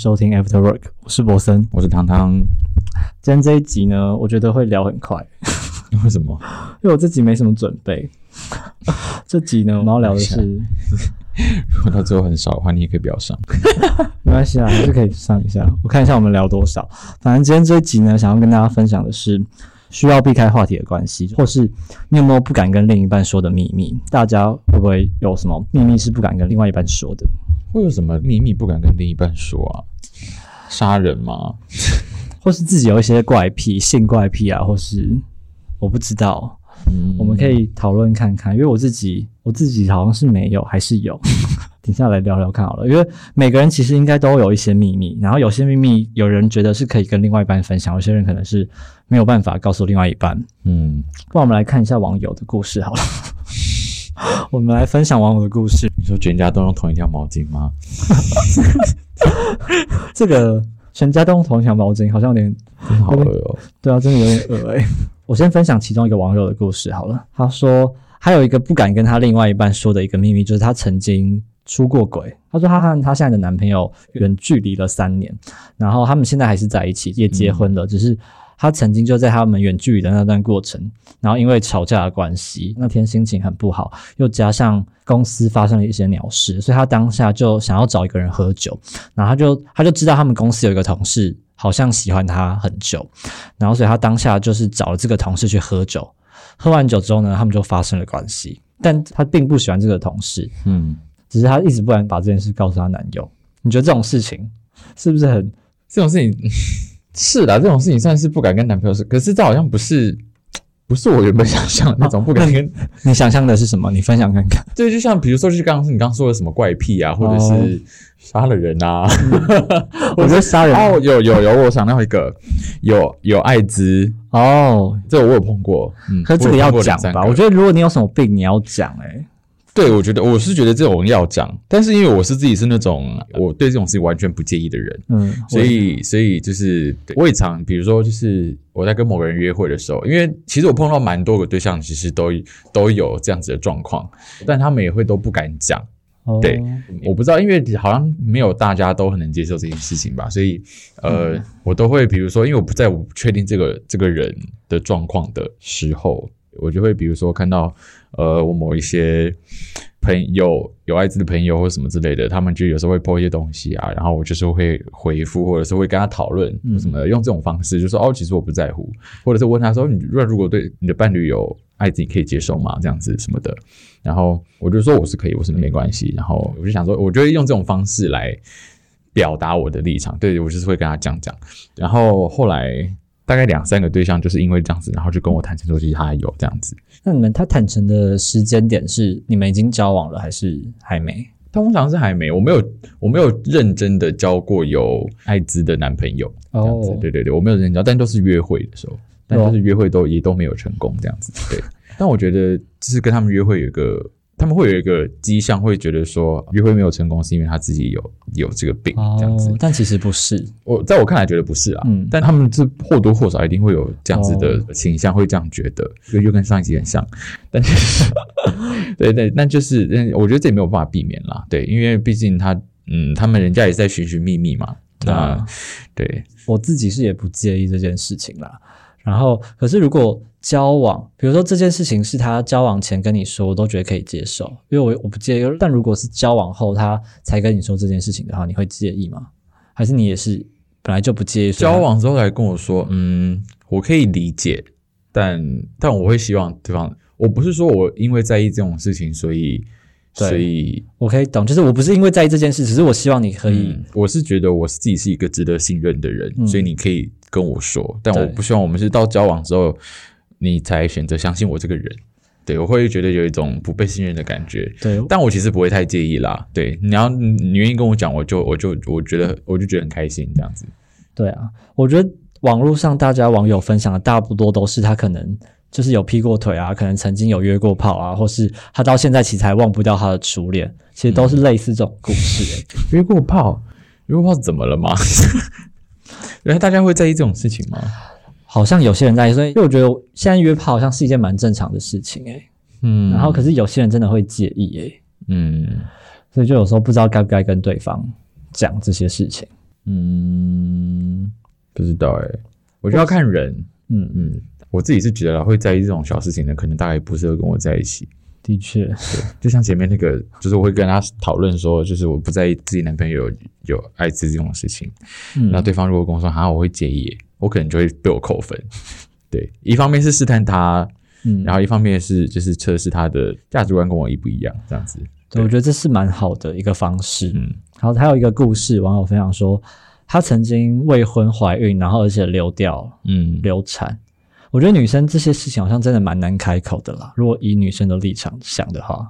收听 After Work，我是博森，我是糖糖。今天这一集呢，我觉得会聊很快，为什么？因为我自己没什么准备。这集呢，我们要聊的是，如果到最后很少的话，你也可以不要上，没关系啊，还是可以上一下。我看一下我们聊多少。反正今天这一集呢，想要跟大家分享的是需要避开话题的关系，或是你有没有不敢跟另一半说的秘密？大家会不会有什么秘密是不敢跟另外一半说的？会有什么秘密不敢跟另一半说啊？杀人吗？或是自己有一些怪癖、性怪癖啊，或是我不知道，嗯我们可以讨论看看。因为我自己，我自己好像是没有，还是有。停下来聊聊看好了，因为每个人其实应该都有一些秘密，然后有些秘密有人觉得是可以跟另外一半分享，有些人可能是没有办法告诉另外一半。嗯，不然我们来看一下网友的故事好了。我们来分享网友的故事。你说全家都用同一条毛巾吗？这个全家都用同一条毛巾，好像有点真好恶哦、对啊，真的有点恶哎、我先分享其中一个网友的故事好了。他说，还有一个不敢跟他另外一半说的一个秘密，就是他曾经出过轨。他说，他和他现在的男朋友远距离了三年，然后他们现在还是在一起，也结婚了，只是。他曾经就在他们远距离的那段过程，然后因为吵架的关系，那天心情很不好，又加上公司发生了一些鸟事，所以他当下就想要找一个人喝酒，然后他就他就知道他们公司有一个同事好像喜欢他很久，然后所以他当下就是找了这个同事去喝酒，喝完酒之后呢，他们就发生了关系，但他并不喜欢这个同事，嗯，只是他一直不敢把这件事告诉她男友。你觉得这种事情是不是很这种事情是啦，这种事情算是不敢跟男朋友说，可是这好像不是。不是我原本想象的那种不敢跟，你想象的是什么？你分享看看。对，就像比如说，就是刚刚你刚刚说的什么怪癖啊，或者是杀了人啊，我觉得杀人哦，有有有，我想到一个，有有艾滋，哦，这我有碰过，嗯，可是这个要讲吧？我觉得，得如果你有什么病，你要讲哎、对我觉得我是觉得这种要讲，但是因为我是自己是那种我对这种事情完全不介意的人，嗯，所以所以就是对我也常，比如说就是我在跟某个人约会的时候，因为其实我碰到蛮多个对象，其实都都有这样子的状况，但他们也会都不敢讲。我对我不知道，因为好像没有大家都很能接受这件事情吧，所以呃，我都会比如说，因为我不在我不确定这个这个人的状况的时候，我就会比如说看到呃，我某一些朋友有艾滋的朋友或什么之类的，他们就有时候会 po 一些东西啊，然后我就是会回复，或者是会跟他讨论嗯什么的，用这种方式就说哦，其实我不在乎，或者是问他说，你如果如果对你的伴侣有艾滋，你可以接受吗？这样子什么的。然后我就说我是可以，我是没关系。然后我就想说，我就会用这种方式来表达我的立场。对我就是会跟他讲讲。然后后来大概两三个对象就是因为这样子，然后就跟我坦诚说，其实他有这样子。那你们他坦诚的时间点是你们已经交往了还是还没？通常是还没，我没有，我没有认真的交过有艾滋的男朋友。哦对对对，我没有认真交，但都是约会的时候，但就是约会都也都没有成功这样子。对，但我觉得就是跟他们约会有一个，他们会有一个迹象，会觉得说约会没有成功是因为他自己有有这个病这样子。哦。，但其实不是。我在我看来觉得不是啊，嗯。但他们是或多或少一定会有这样子的哦。倾向，会这样觉得，就就跟上一集很像，但是对 对，那就是嗯，我觉得这也没有办法避免啦，对，因为毕竟他嗯，他们人家也在寻寻觅觅嘛，那、啊。对，我自己是也不介意这件事情啦。然后，可是如果交往，比如说这件事情是他交往前跟你说，我都觉得可以接受，因为我我不介意。但如果是交往后他才跟你说这件事情的话，你会介意吗？还是你也是本来就不介意？交往之后来跟我说，嗯，我可以理解，但但我会希望对方，我不是说我因为在意这种事情，所以所以我可以懂，就是我不是因为在意这件事，只是我希望你可以嗯，我是觉得我自己是一个值得信任的人，嗯所以你可以跟我说，但我不希望我们是到交往之后，你才选择相信我这个人。对，我会觉得有一种不被信任的感觉，对但我其实不会太介意啦。对，你要你你愿意跟我讲，我就我就我觉得我就觉得很开心这样子。对啊，我觉得网络上大家网友分享的大不多都是他可能就是有劈过腿啊，可能曾经有约过炮啊，或是他到现在其实还忘不掉他的初恋，其实都是类似这种故事、欸。约过炮，约过炮怎么了吗？原来大家会在意这种事情吗？好像有些人在意，所以因为我觉得现在约炮好像是一件蛮正常的事情诶、嗯，然后可是有些人真的会介意诶、嗯所以就有时候不知道该不该跟对方讲这些事情。嗯，不知道诶、我觉得要看人。嗯，嗯，我自己是觉得会在意这种小事情的，可能大概不适合跟我在一起。的确，就像前面那个，就是我会跟他讨论说，就是我不在意自己男朋友有有艾滋这种事情。嗯那对方如果跟我说，啊，我会介意，我可能就会被我扣分。对，一方面是试探他，嗯，然后一方面是就是测试他的价值观跟我一不一样，这样子。对，我觉得这是蛮好的一个方式。嗯然后还有一个故事，网友分享说，她曾经未婚怀孕，然后而且流掉嗯流产。我觉得女生这些事情好像真的蛮难开口的啦。如果以女生的立场想的话，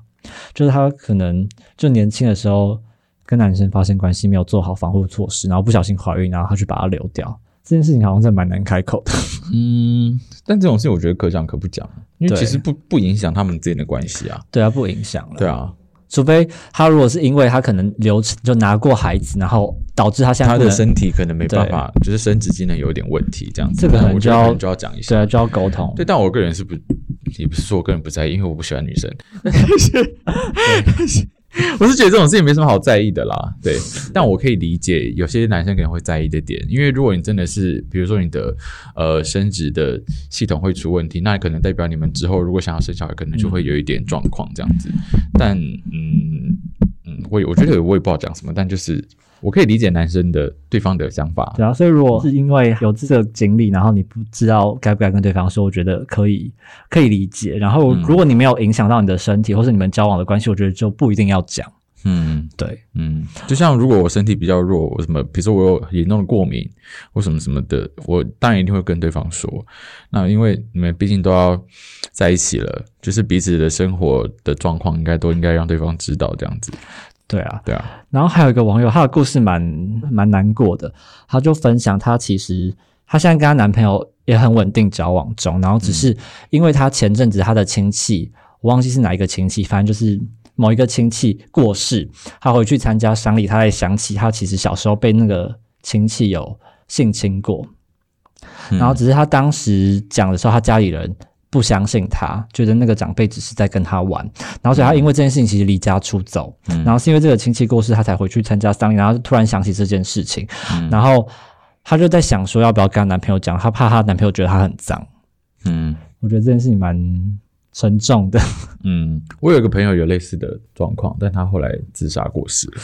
就是她可能就年轻的时候跟男生发生关系，没有做好防护措施，然后不小心怀孕，然后她去把它流掉，这件事情好像真的蛮难开口的。嗯，但这种事我觉得可讲可不讲，因为其实不不影响他们之间的关系啊。对啊，不影响了。对啊，除非他如果是因为他可能流程就拿过孩子，然后导致他现在他的身体可能没办法，就是生殖机能有点问题，这样子。这个可能就要就要讲一下。对啊就要沟通。对，但我个人是不，也不是说我个人不在意，因为我不喜欢女生。我是觉得这种事情没什么好在意的啦，对。但我可以理解有些男生可能会在意的点，因为如果你真的是，比如说你的呃生殖的系统会出问题，那可能代表你们之后如果想要生小孩，可能就会有一点状况这样子。但嗯嗯，我也我觉得我也不知道讲什么，但就是我可以理解男生的对方的想法。对啊，所以如果是因为有这个经历，然后你不知道该不该跟对方说，我觉得可以可以理解。然后嗯如果你没有影响到你的身体或是你们交往的关系，我觉得就不一定要讲。嗯。对，嗯，就像如果我身体比较弱，我什么，比如说我有严重的过敏或什么什么的，我当然一定会跟对方说。那因为你们毕竟都要在一起了，就是彼此的生活的状况，应该都应该让对方知道这样子。对啊。对啊，然后还有一个网友，他的故事蛮蛮难过的，他就分享他其实她现在跟她男朋友也很稳定交往中，然后只是因为她前阵子她的亲戚，我忘记是哪一个亲戚，反正就是某一个亲戚过世，她回去参加丧礼，她才想起她其实小时候被那个亲戚有性侵过，嗯。然后只是她当时讲的时候，她家里人。不相信她，觉得那个长辈只是在跟她玩，然后所以她因为这件事情其实离家出走，嗯。然后是因为这个亲戚过世，她才回去参加丧礼，然后就突然想起这件事情，嗯。然后她就在想说要不要跟她男朋友讲，她怕她男朋友觉得她很脏。嗯。我觉得这件事情蛮沉重的。嗯，我有一个朋友有类似的状况，但他后来自杀过世了。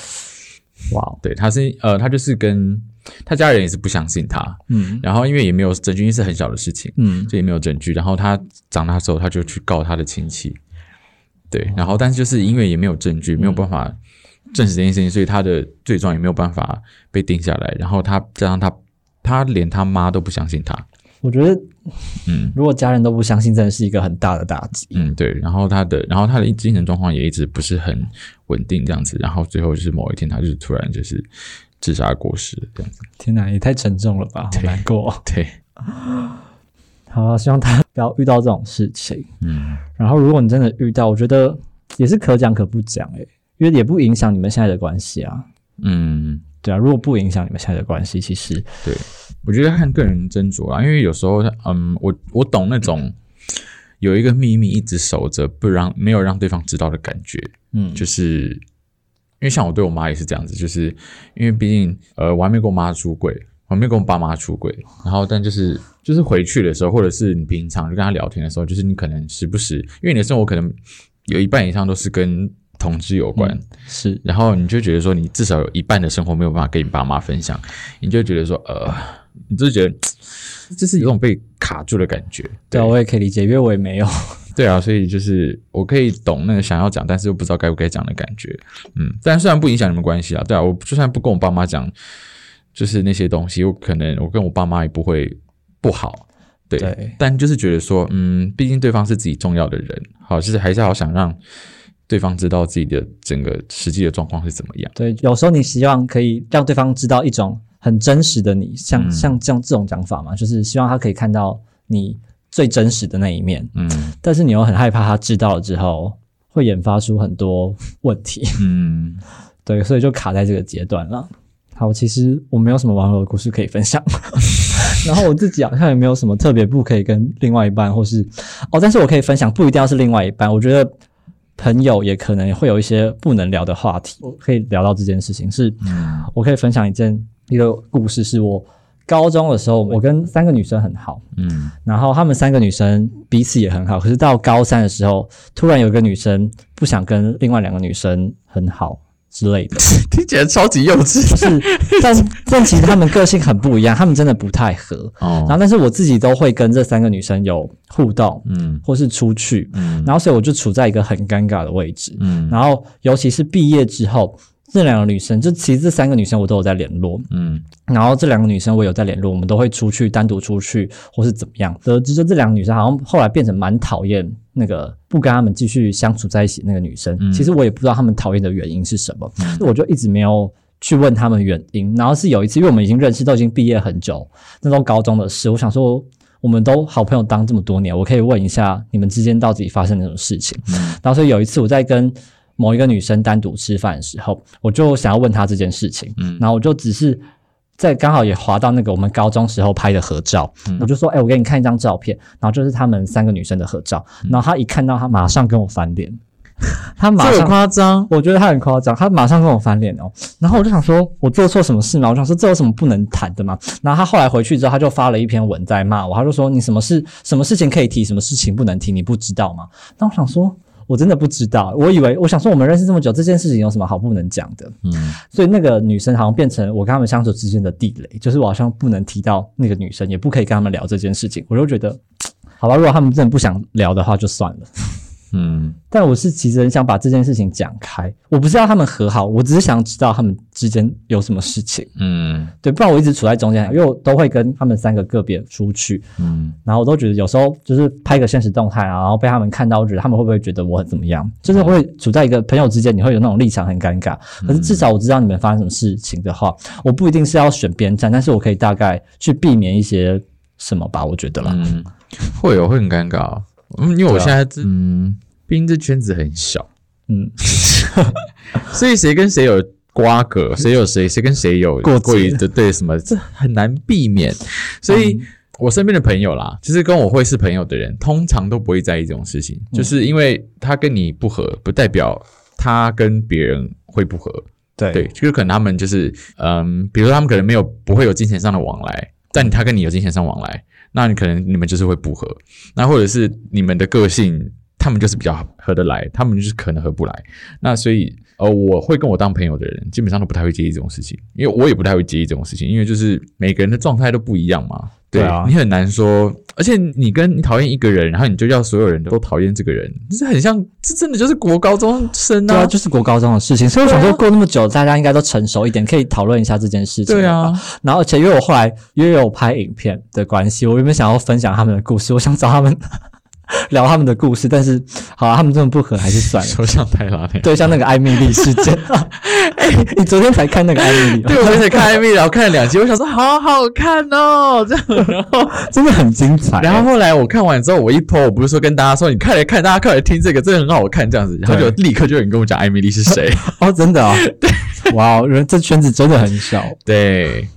哇哦，对，他是呃，他就是跟他家人也是不相信他，嗯然后因为也没有证据，因为是很小的事情，嗯，这也没有证据。然后他长大之后，他就去告他的亲戚，对，然后但是就是因为也没有证据，没有办法证实这件事情，所以他的罪状也没有办法被定下来。然后他加上他，他连他妈都不相信他，我觉得嗯如果家人都不相信，真的是一个很大的打击。嗯，对。然后他的，然后他的精神状况也一直不是很稳定，这样子。然后最后就是某一天，他就是突然就是自杀过世这样子。天哪，也太沉重了吧，好难过。对，好啊，希望他不要遇到这种事情。嗯然后，如果你真的遇到，我觉得也是可讲可不讲诶、因为也不影响你们现在的关系啊。嗯。对啊，如果不影响你们现在的关系，其实对，我觉得看个人斟酌啦，因为有时候，嗯，我我懂那种有一个秘密一直守着，不让没有让对方知道的感觉，嗯，就是因为像我对我妈也是这样子，就是因为毕竟呃，我还没跟我妈出轨，我还没跟我爸妈出轨，然后但就是就是回去的时候，或者是你平常就跟他聊天的时候，就是你可能时不时，因为你的生活可能有一半以上都是跟同志有关，是然后你就觉得说，你至少有一半的生活没有办法跟你爸妈分享，你就觉得说，呃，你就觉得就是有种被卡住的感觉。对啊，我也可以理解，因为我也没有。对啊，所以就是我可以懂那个想要讲，但是又不知道该不该讲的感觉。嗯，但虽然不影响你们关系啊，对啊，我就算不跟我爸妈讲，就是那些东西，我可能我跟我爸妈也不会不好。对，对但就是觉得说，嗯，毕竟对方是自己重要的人，好，就是还是好想让对方知道自己的整个实际的状况是怎么样。对，有时候你希望可以让对方知道一种很真实的你，像、嗯像这样这种讲法嘛，就是希望他可以看到你最真实的那一面，嗯但是你又很害怕他知道了之后会引发出很多问题，嗯，对，所以就卡在这个阶段了。好，其实我没有什么网友的故事可以分享，然后我自己好像也没有什么特别不可以跟另外一半，或是哦，但是我可以分享，不一定要是另外一半。我觉得朋友也可能会有一些不能聊的话题，我可以聊到这件事情。是，嗯。我可以分享一件一个故事，是我高中的时候，我跟三个女生很好，嗯。然后她们三个女生彼此也很好，可是到高三的时候，突然有一个女生不想跟另外两个女生很好之类的，听起来超级幼稚。是，但但其实她们个性很不一样，她们真的不太合。然哦，后，但是我自己都会跟这三个女生有互动，嗯。或是出去，嗯。然后所以我就处在一个很尴尬的位置。嗯。然后，尤其是毕业之后，这两个女生，就其实这三个女生我都有在联络，嗯。然后这两个女生我有在联络，我们都会出去单独出去或是怎么样。得知就这两个女生好像后来变成蛮讨厌那个不跟他们继续相处在一起那个女生。嗯其实我也不知道他们讨厌的原因是什么，嗯我就一直没有。去问他们原因，然后是有一次，因为我们已经认识，都已经毕业很久，那都高中的事。我想说，我们都好朋友当这么多年，我可以问一下你们之间到底发生了什么事情。嗯然后所以有一次我在跟某一个女生单独吃饭的时候，我就想要问她这件事情，嗯然后我就只是在刚好也滑到那个我们高中时候拍的合照，嗯我就说，哎、我给你看一张照片，然后就是他们三个女生的合照，嗯然后她一看到，她马上跟我翻脸，她马上。夸张？我觉得她很夸张，她马上跟我翻脸哦，然后我就想说，我做错什么事吗？我想说这有什么不能谈的吗？然后她后来回去之后，她就发了一篇文在骂我，她就说你什么事什么事情可以提，什么事情不能提，你不知道吗？那我想说，我真的不知道，我以为我想说我们认识这么久，这件事情有什么好不能讲的？嗯所以那个女生好像变成我跟他们相处之间的地雷，就是我好像不能提到那个女生，也不可以跟他们聊这件事情。我就觉得，好吧，如果他们真的不想聊的话，就算了。嗯但我是其实很想把这件事情讲开，我不是要他们和好，我只是想知道他们之间有什么事情。嗯对，不然我一直处在中间，因为我都会跟他们三个个别出去，嗯然后我都觉得有时候就是拍个现实动态啊，然后被他们看到，我觉得他们会不会觉得我很怎么样？就是会处在一个朋友之间，你会有那种立场很尴尬。可是至少我知道你们发生什么事情的话，我不一定是要选边站，但是我可以大概去避免一些什么吧，我觉得啦。嗯，会有会很尴尬。嗯，因为我现在这嗯，毕竟这圈子很小，嗯，所以谁跟谁有瓜葛，谁有谁，谁跟谁有过过于的对什么，这很难避免。所以我身边的朋友啦，就是跟我会是朋友的人，通常都不会在意这种事情，就是因为他跟你不合，不代表他跟别人会不合。对。对，就是可能他们就是嗯，比如说他们可能没有不会有金钱上的往来，但他跟你有金钱上往来，那你可能你们就是会不合，那或者是你们的个性，他们就是比较合得来，他们就是可能合不来。那所以呃，我会跟我当朋友的人，基本上都不太会介意这种事情，因为我也不太会介意这种事情，因为就是每个人的状态都不一样嘛。对啊。你很难说，而且你跟你讨厌一个人，然后你就要所有人都讨厌这个人，这很像，这真的就是国高中生对啊，就是国高中的事情，所以我想说，过那么久，大家应该都成熟一点，可以讨论一下这件事情。对，啊，然后而且因为我后来因为有拍影片的关系，我原本想要分享他们的故事，我想找他们 聊他们的故事，但是好啊，他们这么不合，还是算了。说像泰拉那样。对，像那个艾米丽事件，哎，你昨天才看那个艾米丽，对，我才看艾米，然后看了两集，我想说好好看哦，这样，然后，真的很精彩。然后后来我看完之后，我一 po，我不是说跟大家说，你快来看，大家快来听这个，真的很好看，这样子，然后就立刻就有人跟我讲艾米丽是谁，哦，真的啊？哦，哇哦，人这圈子真的很小，对，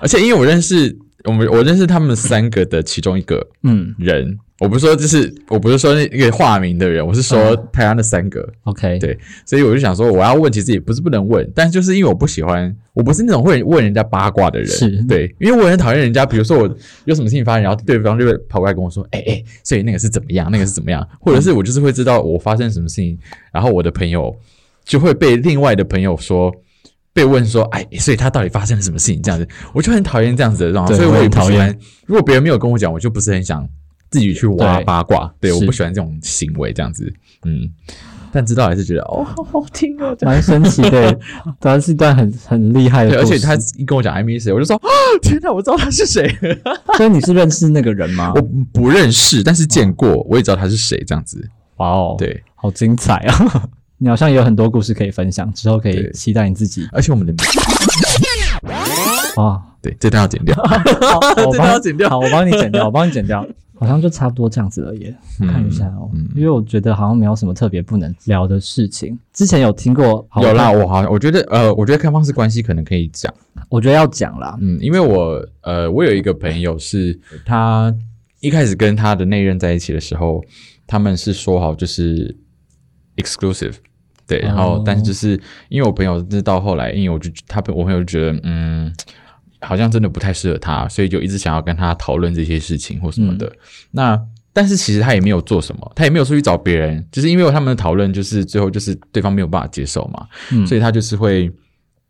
而且因为我认识我们，我认识他们三个的其中一个嗯。人，我不是说就是我不是说那个化名的人，我是说台湾的三个，，OK，对所以我就想说，我要问，其实也不是不能问，但就是因为我不喜欢，我不是那种会问人家八卦的人，是。对，因为我很讨厌人家，比如说我有什么事情发生，然后对方就会跑过来跟我说，哎、哎、所以那个是怎么样，那个是怎么样，或者是我就是会知道我发生什么事情，然后我的朋友就会被另外的朋友说。被问说，哎，所以他到底发生了什么事情？这样子，我就很讨厌这样子的状况，所以我不喜欢。如果别人没有跟我讲，我就不是很想自己去挖八卦。对，是我不喜欢这种行为，这样子。嗯，但知道还是觉得哦，好好听哦。蛮神奇的，当然是一段很很厉害的对，而且他一跟我讲艾米是谁，我就说，啊，天哪，我知道他是谁。所以你是认识那个人吗？我不认识，但是见过，我也知道他是谁，这样子。哇哦，，对，好精彩啊！你好像也有很多故事可以分享，之后可以期待你自己而且我们的哇。对这段要剪掉，好，我这帮段要剪掉好，我帮你剪掉，我帮你剪掉。好像就差不多这样子而已，我看一下哦，嗯因为我觉得好像没有什么特别不能聊的事情。之前有听过，有啦，，我好像我觉得呃，我觉得开放式关系可能可以讲，我觉得要讲啦。嗯，因为我呃，我有一个朋友是他一开始跟他的那任在一起的时候，他们是说好就是 exclusive。对，然后哦但是就是因为我朋友是到后来，因为我就他我朋友就觉得嗯，好像真的不太适合他，所以就一直想要跟他讨论这些事情或什么的。那但是其实他也没有做什么，他也没有出去找别人，就是因为他们的讨论，就是最后就是对方没有办法接受嘛，嗯所以他就是会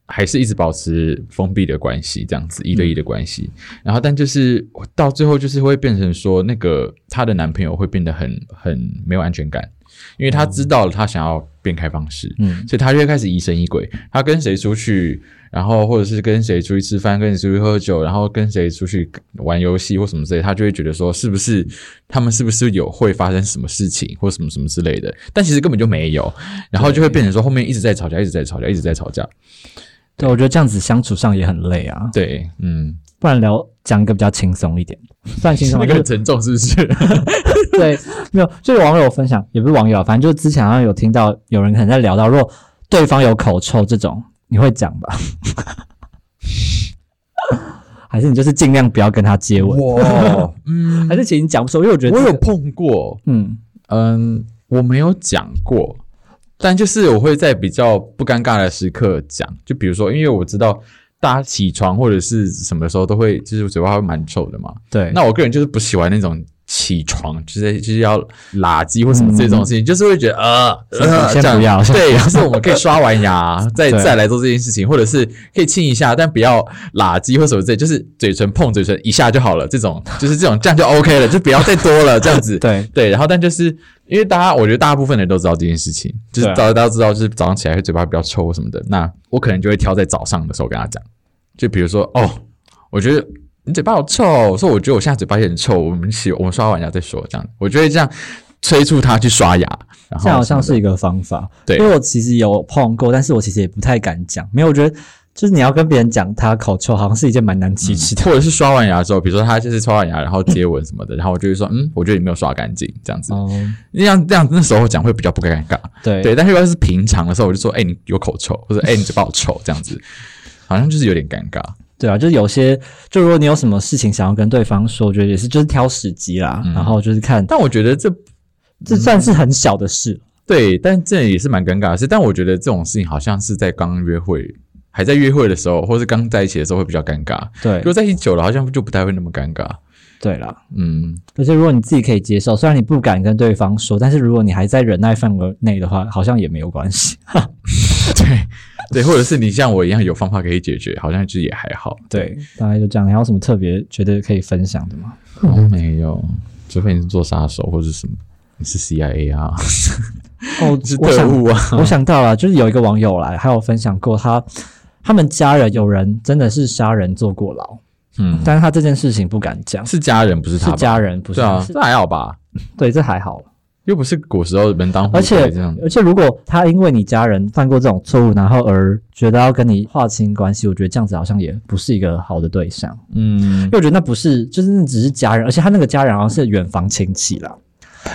还是一直保持封闭的关系，这样子一对一的关系。然后但就是到最后就是会变成说，那个她的男朋友会变得很很没有安全感，因为他知道了他想要变开放式，嗯所以他就会开始疑神疑鬼。他跟谁出去，然后或者是跟谁出去吃饭，跟谁出去喝酒，然后跟谁出去玩游戏或什么之类，他就会觉得说，是不是他们是不是有会发生什么事情或什么什么之类的？但其实根本就没有，然后就会变成说后面一直在吵架，一直在吵架，一直在吵架。对，我觉得这样子相处上也很累啊。对，嗯，不然聊讲一个比较轻松一点，算轻松吗，就是那个很沉重是不是？对，没有，就是网友分享，也不是网友啊，反正就是之前好像有听到有人可能在聊到，如果对方有口臭这种，你会讲吧？还是你就是尽量不要跟他接吻？哇，嗯，还是其实你讲不出，因为我觉得、我有，碰过，嗯嗯，我没有讲过，但就是我会在比较不尴尬的时刻讲，就比如说，因为我知道大家起床或者是什么时候都会，就是嘴巴会蛮臭的嘛。对，那我个人就是不喜欢那种起床就是就是要垃圾或什么这种事情，就是会觉得呃，呃这样先不要。对，就是我们可以刷完牙 再再来做这件事情，或者是可以亲一下，但不要垃圾或什么之类，就是嘴唇碰嘴唇一下就好了，这种就是这种这样就 OK 了，就不要再多了这样子。对。对，然后但就是因为大家，我觉得大部分人都知道这件事情，就是大家都知道，就是早上起来会嘴巴比较臭或什么的。那我可能就会挑在早上的时候跟他讲，就比如说哦，我觉得你嘴巴好臭，我说我觉得我现在嘴巴有点臭，我们洗我们刷完牙再说，这样我觉得这样催促他去刷牙，然后这好像是一个方法。对因为我其实有碰过，但是我其实也不太敢讲，没有，我觉得就是你要跟别人讲他口臭，好像是一件蛮难启齿的。的或者是刷完牙之后，比如说他就是刷完牙然后接吻什么的，然后我就会说嗯，我觉得你没有刷干净这样子，哦，那样这样那时候讲会比较不尴尬。对对，但是如果是平常的时候，我就说，哎、你有口臭，或者哎、你嘴巴好臭，这样子，好像就是有点尴尬。对啊，就是有些，就如果你有什么事情想要跟对方说，我觉得也是就是挑时机啦，嗯然后就是看，但我觉得这这算是很小的事。对，但这也是蛮尴尬的事。但我觉得这种事情好像是在刚约会，还在约会的时候，或是刚在一起的时候会比较尴尬。对如果在一起久了，好像就不太会那么尴尬。对啦，嗯，而且如果你自己可以接受，虽然你不敢跟对方说，但是如果你还在忍耐范围内的话，好像也没有关系。对对，或者是你像我一样有方法可以解决，好像就也还好。对，大概就这样。你还有什么特别觉得可以分享的吗？哦，没有，除非你是做杀手或者什么，你是 CIA 啊，哦 是特务啊。我想到了，就是有一个网友来，还有分享过他他们家人有人真的是杀人坐过牢，嗯，但是他这件事情不敢讲，是家人，不是他是？家人不是对啊，是这还好吧？对，这还好。又不是古时候门当户而且对这样。而且，如果他因为你家人犯过这种错误，然后而觉得要跟你划清关系，我觉得这样子好像也不是一个好的对象。嗯因为我觉得那不是，就是那只是家人，而且他那个家人好像是远房亲戚啦，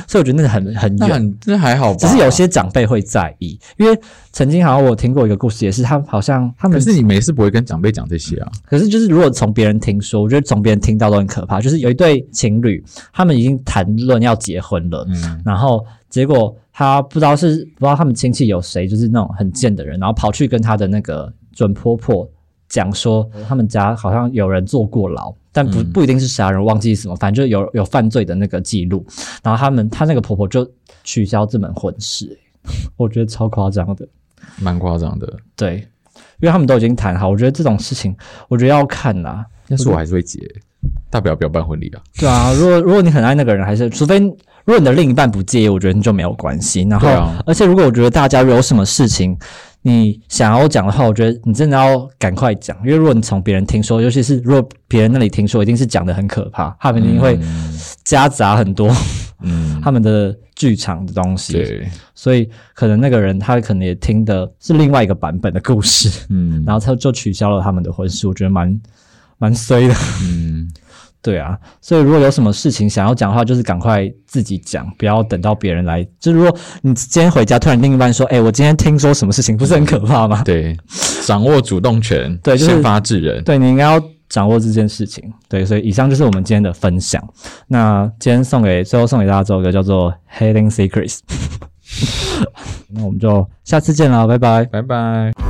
所以我觉得那个很很远。那很那还好吧？只是有，些长辈会在意，因为曾经好像我听过一个故事，也是他好像他们可是你没事不会跟长辈讲这些啊。可是就是如果从别人听说，我觉得从别人听到都很可怕。就是有一对情侣，他们已经谈论要结婚了，嗯然后结果他不知道是不知道他们亲戚有谁，就是那种很贱的人，然后跑去跟他的那个准婆婆讲说，他们家好像有人坐过牢，但不嗯不一定是杀人，忘记什么，反正就有有犯罪的那个记录。然后他们他那个婆婆就取消这门婚事、欸 我觉得超夸张的。蛮夸张的。对，因为他们都已经谈好，我觉得这种事情，我觉得要看啦。但是我还是会结，大不了不要办婚礼啊。对啊，如果如果你很爱那个人，还是除非如果你的另一半不介意，我觉得你就没有关系。然后，啊而且如果我觉得大家有什么事情你想要讲的话，我觉得你真的要赶快讲，因为如果你从别人听说，尤其是如果别人那里听说，一定是讲的很可怕，他们一定会夹杂很多嗯，他们的剧场的东西，对，所以可能那个人他可能也听的是另外一个版本的故事，嗯，然后他就取消了他们的婚事，我觉得蛮蛮衰的。嗯，对啊，所以如果有什么事情想要讲的话，就是赶快自己讲，不要等到别人来。就是如果你今天回家，突然另一半说：“哎、我今天听说什么事情，不是很可怕吗对，掌握主动权，对就是先发制？”人。对你应该要掌握这件事情。对，所以以上就是我们今天的分享。那今天送给最后送给大家这首歌叫做《Hidden Secrets》。那我们就下次见了，拜拜。拜拜。